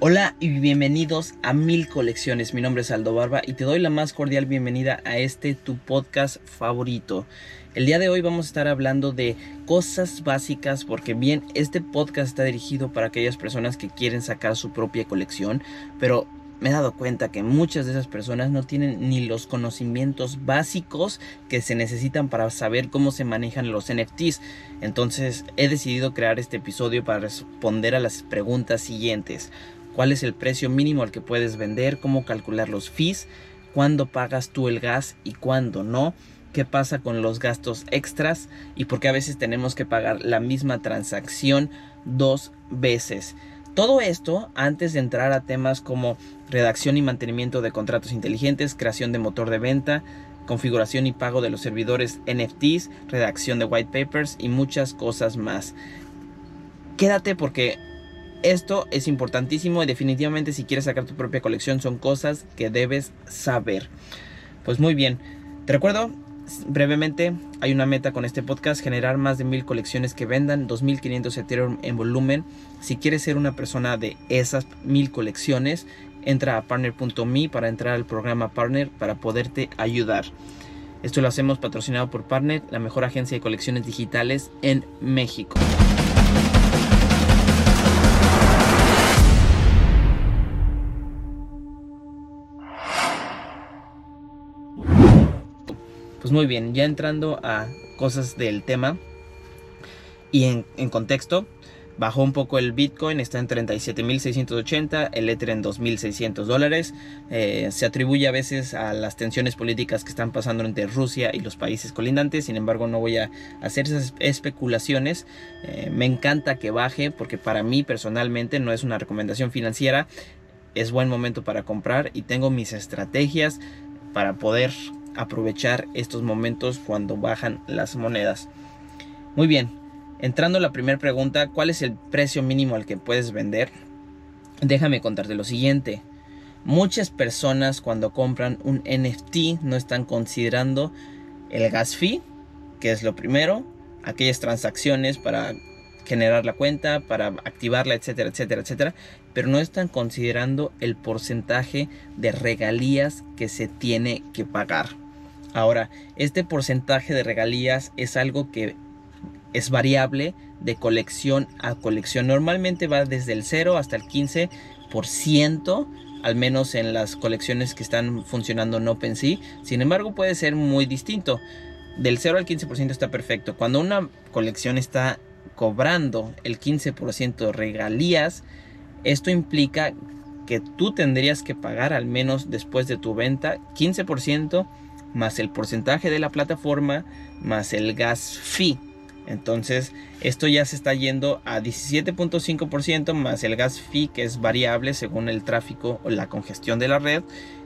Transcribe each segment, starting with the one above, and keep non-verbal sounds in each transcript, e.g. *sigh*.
Hola y bienvenidos a Mil Colecciones. Mi nombre es Aldo Barba y te doy la más cordial bienvenida a este tu podcast favorito. El día de hoy vamos a estar hablando de cosas básicas porque bien, este podcast está dirigido para aquellas personas que quieren sacar su propia colección, pero me he dado cuenta que muchas de esas personas no tienen ni los conocimientos básicos que se necesitan para saber cómo se manejan los NFTs. Entonces he decidido crear este episodio para responder a las preguntas siguientes. ¿Cuál es el precio mínimo al que puedes vender? ¿Cómo calcular los fees? ¿Cuándo pagas tú el gas y cuándo no? ¿Qué pasa con los gastos extras? ¿Y por qué a veces tenemos que pagar la misma transacción dos veces? Todo esto antes de entrar a temas como redacción y mantenimiento de contratos inteligentes, creación de motor de venta, configuración y pago de los servidores NFTs, redacción de white papers y muchas cosas más. Quédate porque esto es importantísimo y definitivamente si quieres sacar tu propia colección son cosas que debes saber. Pues muy bien, te recuerdo brevemente, hay una meta con este podcast, generar más de mil colecciones que vendan, 2500 Ethereum en volumen. Si quieres ser una persona de esas mil colecciones, entra a partner.me para entrar al programa Partner para poderte ayudar. Esto lo hacemos patrocinado por Partner, la mejor agencia de colecciones digitales en México. Muy bien, ya entrando a cosas del tema y en, contexto, bajó un poco el Bitcoin, está en 37.680, el Ether en 2.600 dólares. Eh, se atribuye a veces a las tensiones políticas que están pasando entre Rusia y los países colindantes, sin embargo no voy a hacer esas especulaciones. Eh, me encanta que baje porque para mí personalmente no es una recomendación financiera, es buen momento para comprar y tengo mis estrategias para poder aprovechar estos momentos cuando bajan las monedas. Muy bien, entrando a la primera pregunta, ¿cuál es el precio mínimo al que puedes vender? Déjame contarte lo siguiente. Muchas personas cuando compran un NFT no están considerando el gas fee, que es lo primero, aquellas transacciones para generar la cuenta, para activarla, etcétera, etcétera, etcétera, pero no están considerando el porcentaje de regalías que se tiene que pagar. Ahora, este porcentaje de regalías es algo que es variable de colección a colección. Normalmente va desde el 0 hasta el 15%, al menos en las colecciones que están funcionando en OpenSea. Sin embargo, puede ser muy distinto. Del 0 al 15% está perfecto. Cuando una colección está cobrando el 15% de regalías, esto implica que tú tendrías que pagar al menos después de tu venta 15% más el porcentaje de la plataforma, más el gas fee. Entonces, esto ya se está yendo a 17.5% más el gas fee que es variable según el tráfico o la congestión de la red.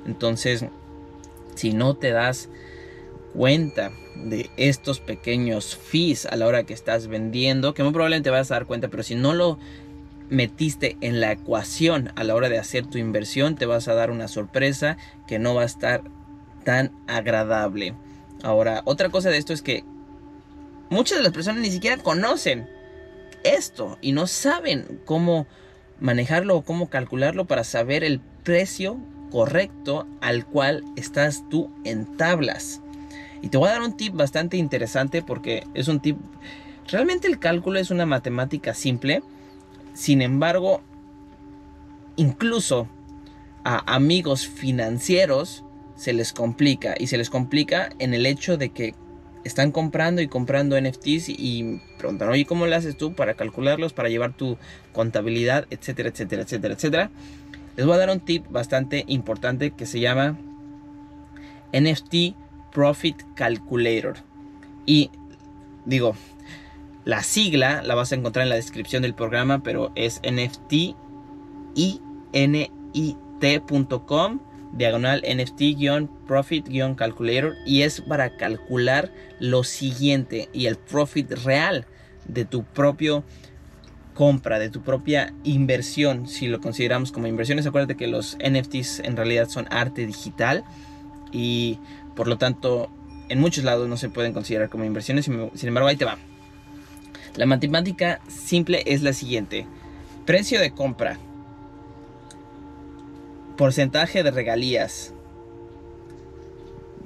Entonces, si no te das cuenta de estos pequeños fees a la hora que estás vendiendo, que muy probablemente vas a dar cuenta, pero si no lo metiste en la ecuación a la hora de hacer tu inversión, te vas a dar una sorpresa que no va a estar tan agradable. Ahora, otra cosa de esto es que muchas de las personas ni siquiera conocen esto y no saben cómo manejarlo o cómo calcularlo para saber el precio correcto al cual estás tú en tablas. Y te voy a dar un tip bastante interesante porque es un tip... Realmente el cálculo es una matemática simple. Sin embargo, incluso a amigos financieros se les complica. Y se les complica en el hecho de que están comprando y comprando NFTs y preguntan, oye, ¿cómo lo haces tú para calcularlos, para llevar tu contabilidad, etcétera, etcétera, etcétera, etcétera? Les voy a dar un tip bastante importante que se llama NFT Profit Calculator. Y digo, la sigla la vas a encontrar en la descripción del programa, pero es nftinit.com diagonal NFT-Profit-Calculator y es para calcular lo siguiente y el profit real de tu propio compra, de tu propia inversión, si lo consideramos como inversiones. Acuérdate que los NFTs en realidad son arte digital y por lo tanto en muchos lados no se pueden considerar como inversiones, sin embargo ahí te va. La matemática simple es la siguiente. Precio de compra porcentaje de regalías,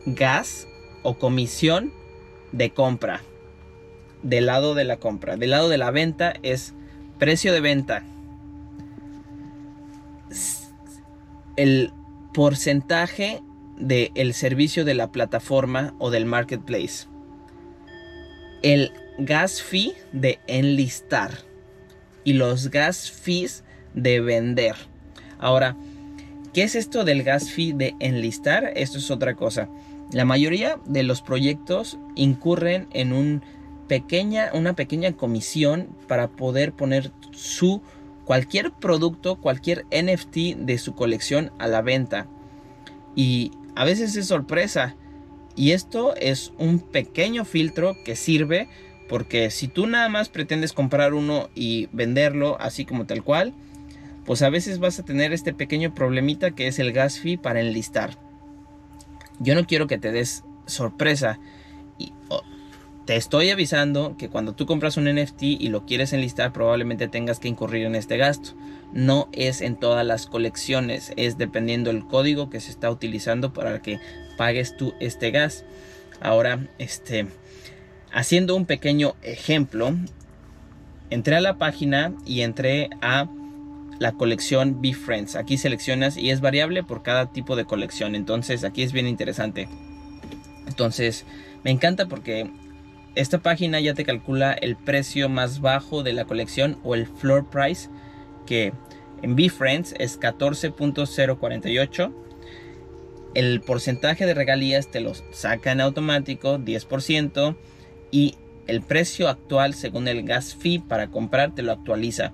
gas o comisión de compra. Del lado de la compra. Del lado de la venta es precio de venta. El porcentaje del servicio de la plataforma o del marketplace. El gas fee de enlistar. Y los gas fees de vender. Ahora, ¿qué es esto del gas fee de enlistar? Esto es otra cosa. La mayoría de los proyectos incurren en una pequeña comisión para poder poner su cualquier producto, cualquier NFT de su colección a la venta. Y a veces es sorpresa. Y esto es un pequeño filtro que sirve porque si tú nada más pretendes comprar uno y venderlo así como tal cual, pues a veces vas a tener este pequeño problemita que es el gas fee para enlistar yo no quiero que te des sorpresa. Y, te estoy avisando que cuando tú compras un NFT y lo quieres enlistar probablemente tengas que incurrir en este gasto. No es en todas las colecciones, es dependiendo el código que se está utilizando para que pagues tú este gas. Ahora, este, haciendo un pequeño ejemplo, entré a la página y entré a la colección Friends Aquí seleccionas y es variable por cada tipo de colección. Entonces aquí es bien interesante. Entonces me encanta porque esta página ya te calcula el precio más bajo de la colección o el floor price que en Friends es 14.048. El porcentaje de regalías te lo saca en automático 10% y el precio actual según el gas fee para comprar te lo actualiza.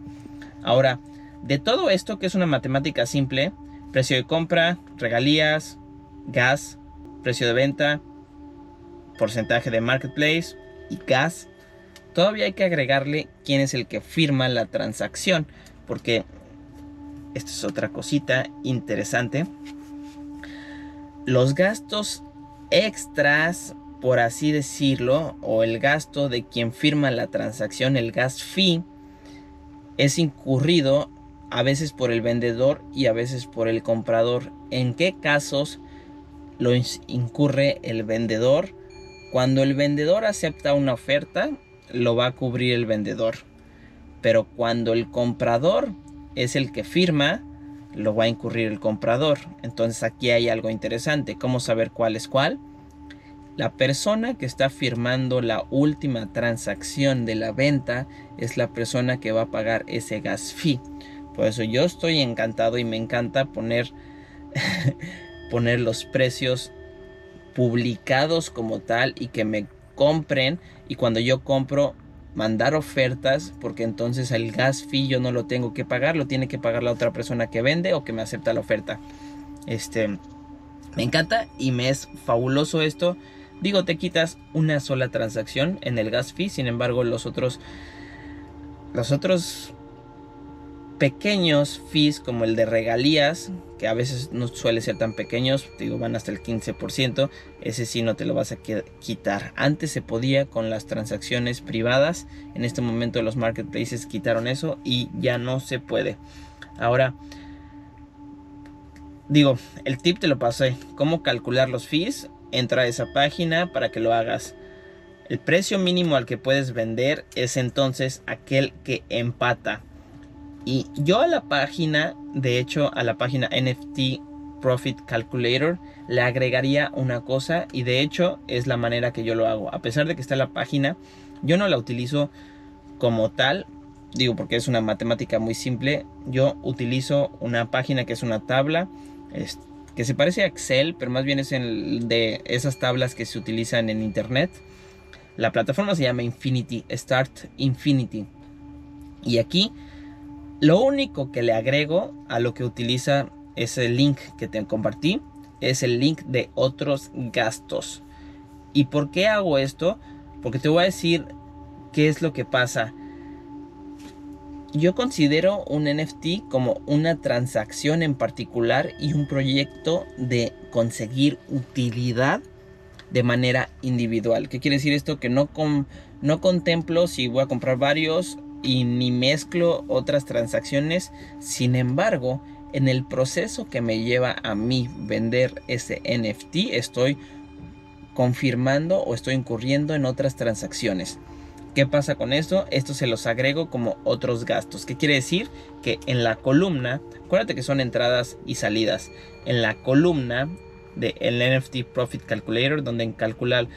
Ahora, de todo esto, que es una matemática simple, precio de compra, regalías, gas, precio de venta, porcentaje de marketplace y gas, todavía hay que agregarle quién es el que firma la transacción, porque esto es otra cosita interesante. Los gastos extras, por así decirlo, o el gasto de quien firma la transacción, el gas fee, es incurrido a veces por el vendedor y a veces por el comprador. ¿En qué casos lo incurre el vendedor? Cuando el vendedor acepta una oferta, lo va a cubrir el vendedor. Pero cuando el comprador es el que firma, lo va a incurrir el comprador. Entonces aquí hay algo interesante. ¿Cómo saber cuál es cuál? La persona que está firmando la última transacción de la venta es la persona que va a pagar ese gas fee. Por eso yo estoy encantado y me encanta poner, *laughs* poner los precios publicados como tal y que me compren y cuando yo compro mandar ofertas porque entonces el gas fee yo no lo tengo que pagar, lo tiene que pagar la otra persona que vende o que me acepta la oferta. Este me encanta y me es fabuloso esto. Digo, te quitas una sola transacción en el gas fee, sin embargo, los otros los otros pequeños fees como el de regalías, que a veces no suele ser tan pequeños, digo, van hasta el 15%, ese sí no te lo vas a quitar. Antes se podía con las transacciones privadas, en este momento los marketplaces quitaron eso y ya no se puede. Ahora, digo, el tip te lo pasé, cómo calcular los fees, entra a esa página para que lo hagas. El precio mínimo al que puedes vender es entonces aquel que empata y yo a la página, de hecho a la página NFT Profit Calculator, le agregaría una cosa y de hecho es la manera que yo lo hago. A pesar de que está la página, yo no la utilizo como tal, digo porque es una matemática muy simple. Yo utilizo una página que es una tabla que se parece a Excel, pero más bien es de esas tablas que se utilizan en internet. La plataforma se llama Infinity, Start Infinity. Y aquí lo único que le agrego a lo que utiliza ese link que te compartí es el link de otros gastos. ¿Y por qué hago esto? Porque te voy a decir qué es lo que pasa. Yo considero un NFT como una transacción en particular y un proyecto de conseguir utilidad de manera individual. ¿Qué quiere decir esto? Que no, no contemplo si voy a comprar varios y ni mezclo otras transacciones. Sin embargo, en el proceso que me lleva a mí vender ese NFT, estoy confirmando o estoy incurriendo en otras transacciones. ¿Qué pasa con esto? Esto se los agrego como otros gastos. ¿Qué quiere decir? Que en la columna, acuérdate que son entradas y salidas. En la columna del NFT Profit Calculator, donde calcular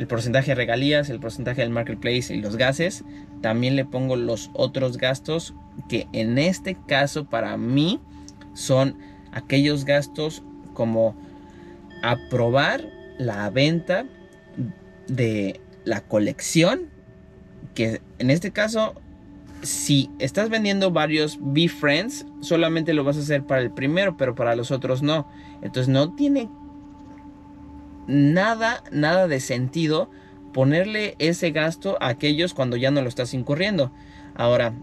el porcentaje de regalías, el porcentaje del marketplace y los gases, también le pongo los otros gastos que en este caso para mí son aquellos gastos como aprobar la venta de la colección que en este caso si estás vendiendo varios B-Friends, solamente lo vas a hacer para el primero, pero para los otros no. Entonces no tiene nada, nada de sentido ponerle ese gasto a aquellos cuando ya no lo estás incurriendo. Ahora,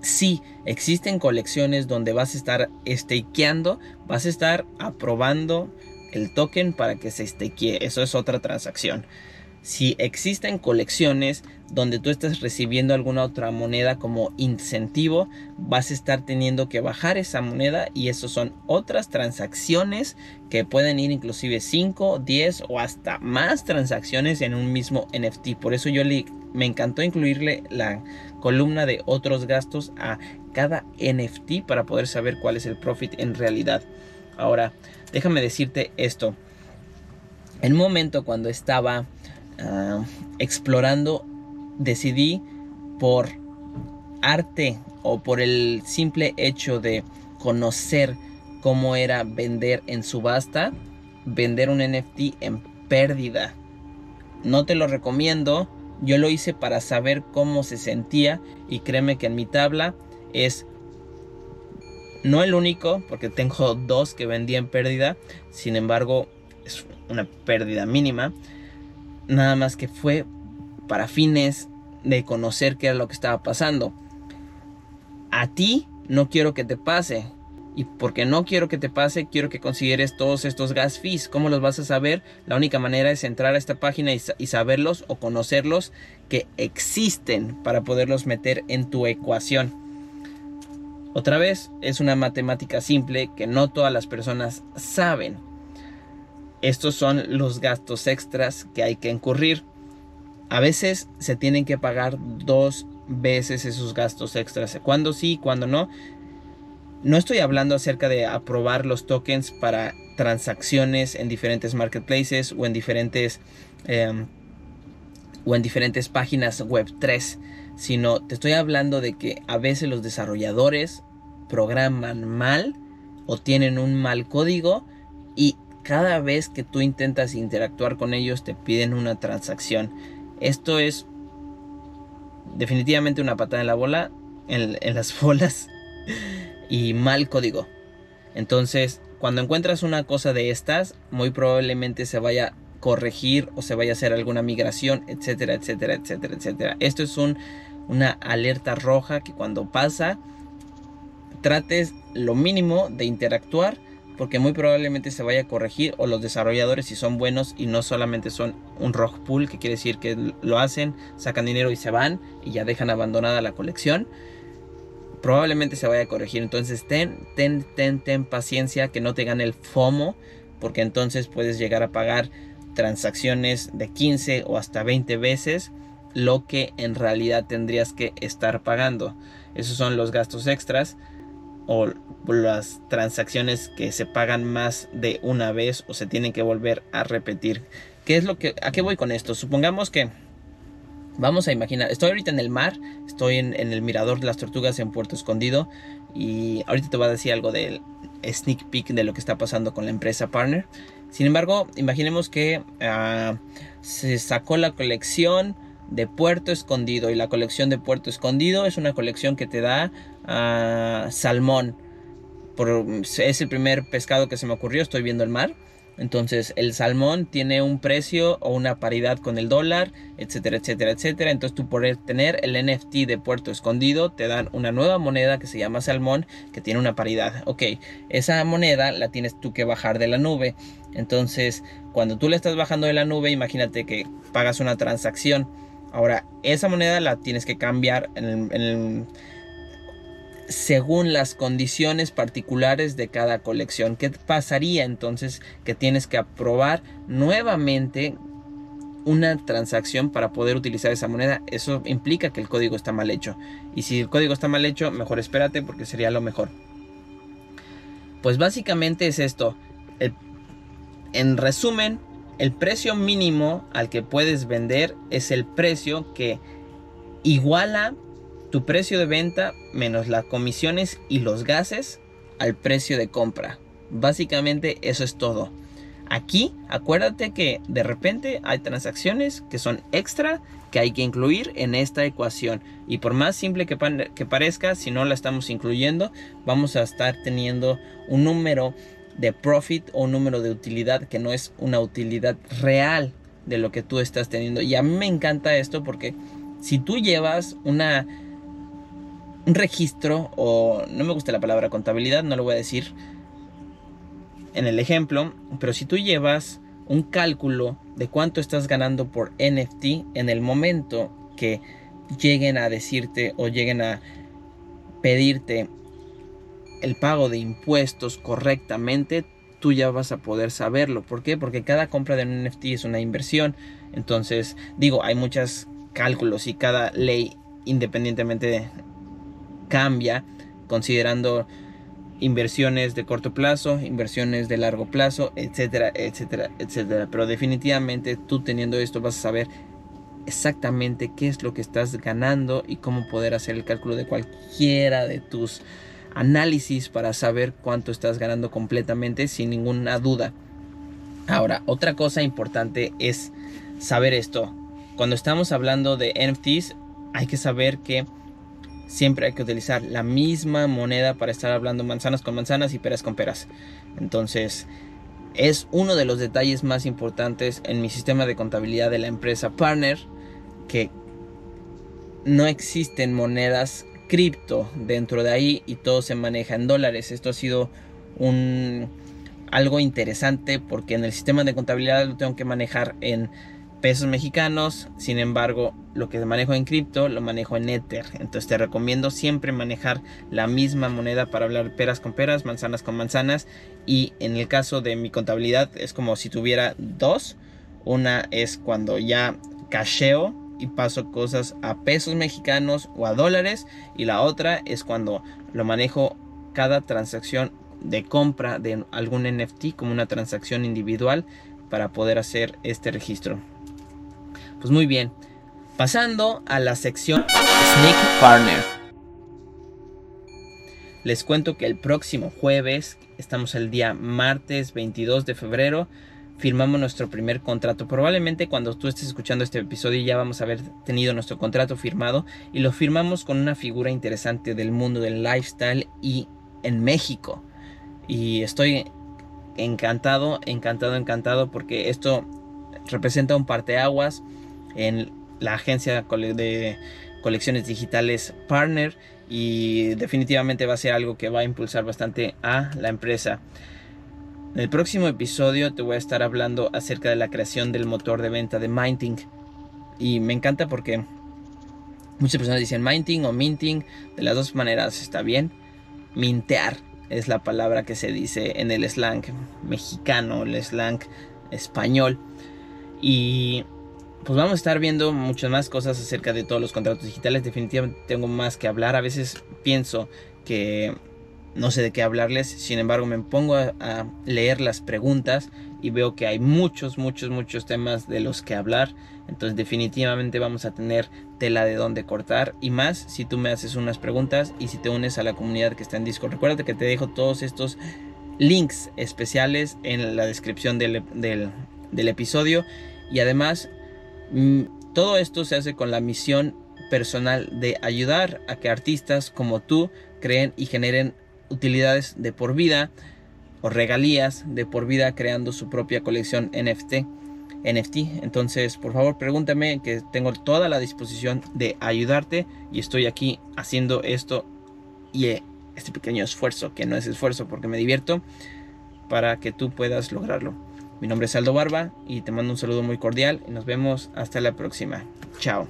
sí, existen colecciones donde vas a estar stakeando, vas a estar aprobando el token para que se stakee. Eso es otra transacción si existen colecciones donde tú estás recibiendo alguna otra moneda como incentivo, vas a estar teniendo que bajar esa moneda y eso son otras transacciones que pueden ir inclusive 5, 10 o hasta más transacciones en un mismo NFT. Por eso yo me encantó incluirle la columna de otros gastos a cada NFT para poder saber cuál es el profit en realidad. Ahora, déjame decirte esto. En un momento cuando estaba Ah, explorando, decidí por arte o por el simple hecho de conocer cómo era vender en subasta, vender un NFT en pérdida. No te lo recomiendo, yo lo hice para saber cómo se sentía y créeme que en mi tabla es no el único, porque tengo *laughs* dos que vendí en pérdida, sin embargo es una pérdida mínima nada más que fue para fines de conocer qué era lo que estaba pasando. A ti no quiero que te pase. Y porque no quiero que te pase, quiero que consideres todos estos gas fees. ¿Cómo los vas a saber? La única manera es entrar a esta página y, y saberlos o conocerlos que existen para poderlos meter en tu ecuación. Otra vez, es una matemática simple que no todas las personas saben. Estos son los gastos extras que hay que incurrir. A veces se tienen que pagar dos veces esos gastos extras. Cuando sí, cuando no. No estoy hablando acerca de aprobar los tokens para transacciones en diferentes marketplaces o en diferentes em, o en diferentes páginas web 3, sino te estoy hablando de que a veces los desarrolladores programan mal o tienen un mal código y cada vez que tú intentas interactuar con ellos te piden una transacción. Esto es definitivamente una patada en la bola, en, las *laughs* bolas y mal código. Entonces, cuando encuentras una cosa de estas, muy probablemente se vaya a corregir o se vaya a hacer alguna migración, etcétera, etcétera, etcétera, etcétera. Esto es un, una alerta roja que cuando pasa, trates lo mínimo de interactuar porque muy probablemente se vaya a corregir o los desarrolladores si son buenos y no solamente son un rock pool que quiere decir que lo hacen, sacan dinero y se van y ya dejan abandonada la colección probablemente se vaya a corregir. Entonces ten ten ten ten paciencia que no te gane el FOMO porque entonces puedes llegar a pagar transacciones de 15 o hasta 20 veces lo que en realidad tendrías que estar pagando. Esos son los gastos extras o las transacciones que se pagan más de una vez o se tienen que volver a repetir. ¿Qué es lo que a qué voy con esto? Supongamos que vamos a imaginar, estoy ahorita en el mar, estoy en, el mirador de las tortugas en Puerto Escondido y ahorita te voy a decir algo del sneak peek de lo que está pasando con la empresa partner. Sin embargo, imaginemos que ah, se sacó la colección de Puerto Escondido y la colección de Puerto Escondido es una colección que te da uh, salmón. es el primer pescado que se me ocurrió, estoy viendo el mar. Entonces el salmón tiene un precio o una paridad con el dólar, etcétera, etcétera, etcétera. Entonces tú por tener el NFT de Puerto Escondido te dan una nueva moneda que se llama salmón que tiene una paridad. Ok, esa moneda la tienes tú que bajar de la nube. Entonces cuando tú le estás bajando de la nube, imagínate que pagas una transacción Ahora, esa moneda la tienes que cambiar en el, según las condiciones particulares de cada colección. ¿Qué pasaría entonces que tienes que aprobar nuevamente una transacción para poder utilizar esa moneda? Eso implica que el código está mal hecho. Y si el código está mal hecho, mejor espérate porque sería lo mejor. Pues básicamente es esto. en resumen, el precio mínimo al que puedes vender es el precio que iguala tu precio de venta menos las comisiones y los gases al precio de compra. Básicamente eso es todo. Aquí acuérdate que de repente hay transacciones que son extra que hay que incluir en esta ecuación. Y por más simple que, que parezca, si no la estamos incluyendo, vamos a estar teniendo un número de profit o un número de utilidad que no es una utilidad real de lo que tú estás teniendo. Y a mí me encanta esto porque si tú llevas una un registro o no me gusta la palabra contabilidad, no lo voy a decir en el ejemplo, pero si tú llevas un cálculo de cuánto estás ganando por NFT en el momento que lleguen a decirte o lleguen a pedirte el pago de impuestos correctamente, tú ya vas a poder saberlo. ¿Por qué? Porque cada compra de un NFT es una inversión. Entonces, digo, hay muchos cálculos y cada ley independientemente cambia considerando inversiones de corto plazo, inversiones de largo plazo, etcétera, etcétera, etcétera. Pero definitivamente tú teniendo esto vas a saber exactamente qué es lo que estás ganando y cómo poder hacer el cálculo de cualquiera de tus análisis para saber cuánto estás ganando completamente sin ninguna duda. Ahora, otra cosa importante es saber esto. Cuando estamos hablando de NFTs, hay que saber que siempre hay que utilizar la misma moneda para estar hablando manzanas con manzanas y peras con peras. Entonces, es uno de los detalles más importantes en mi sistema de contabilidad de la empresa Partner que no existen monedas cripto dentro de ahí y todo se maneja en dólares. Esto ha sido un algo interesante porque en el sistema de contabilidad lo tengo que manejar en pesos mexicanos, sin embargo, lo que manejo en cripto lo manejo en Ether. Entonces te recomiendo siempre manejar la misma moneda para hablar peras con peras, manzanas con manzanas. Y en el caso de mi contabilidad es como si tuviera dos. Una es cuando ya cacheo y paso cosas a pesos mexicanos o a dólares. Y la otra es cuando lo manejo cada transacción de compra de algún NFT como una transacción individual para poder hacer este registro. Pues muy bien, pasando a la sección Sneak Partner. Les cuento que el próximo jueves, estamos el día martes 22 de febrero, firmamos nuestro primer contrato. Probablemente cuando tú estés escuchando este episodio ya vamos a haber tenido nuestro contrato firmado y lo firmamos con una figura interesante del mundo del lifestyle y en México. Y estoy encantado, encantado, encantado porque esto representa un parteaguas en la agencia de colecciones digitales Partner y definitivamente va a ser algo que va a impulsar bastante a la empresa. En el próximo episodio te voy a estar hablando acerca de la creación del motor de venta de Minting y me encanta porque muchas personas dicen Minting o Minting, de las dos maneras está bien. Mintear es la palabra que se dice en el slang mexicano, el slang español. Y pues vamos a estar viendo muchas más cosas acerca de todos los contratos digitales. Definitivamente tengo más que hablar. A veces pienso que no sé de qué hablarles. Sin embargo, me pongo a, leer las preguntas y veo que hay muchos, muchos, muchos temas de los que hablar. Entonces definitivamente vamos a tener tela de donde cortar y más si tú me haces unas preguntas y si te unes a la comunidad que está en Discord. Recuerda que te dejo todos estos links especiales en la descripción del, del episodio y además todo esto se hace con la misión personal de ayudar a que artistas como tú creen y generen utilidades de por vida o regalías de por vida creando su propia colección NFT. NFT. Entonces, por favor, pregúntame que tengo toda la disposición de ayudarte y estoy aquí haciendo esto y eh, este pequeño esfuerzo, que no es esfuerzo porque me divierto, para que tú puedas lograrlo. Mi nombre es Aldo Barba y te mando un saludo muy cordial y nos vemos hasta la próxima. Chao.